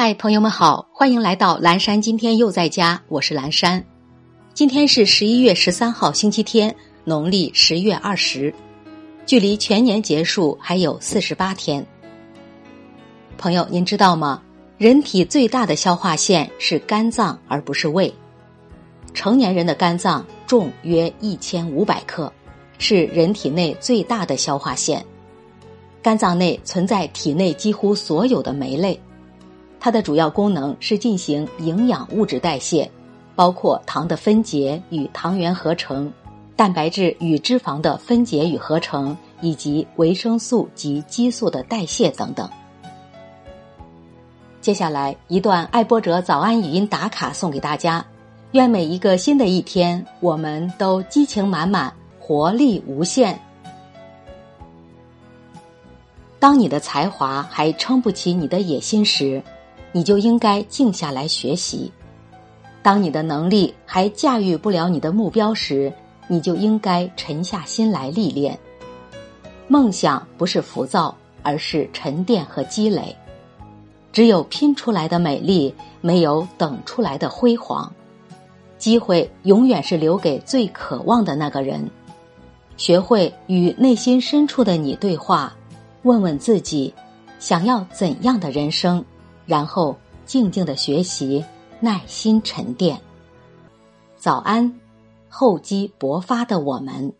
嗨，朋友们好，欢迎来到蓝山。今天又在家，我是蓝山。今天是十一月十三号，星期天，农历十月二十，距离全年结束还有四十八天。朋友，您知道吗？人体最大的消化腺是肝脏，而不是胃。成年人的肝脏重约一千五百克，是人体内最大的消化腺。肝脏内存在体内几乎所有的酶类。它的主要功能是进行营养物质代谢，包括糖的分解与糖原合成、蛋白质与脂肪的分解与合成，以及维生素及激素的代谢等等。接下来一段爱播者早安语音打卡送给大家，愿每一个新的一天，我们都激情满满，活力无限。当你的才华还撑不起你的野心时。你就应该静下来学习。当你的能力还驾驭不了你的目标时，你就应该沉下心来历练。梦想不是浮躁，而是沉淀和积累。只有拼出来的美丽，没有等出来的辉煌。机会永远是留给最渴望的那个人。学会与内心深处的你对话，问问自己，想要怎样的人生。然后静静的学习，耐心沉淀。早安，厚积薄发的我们。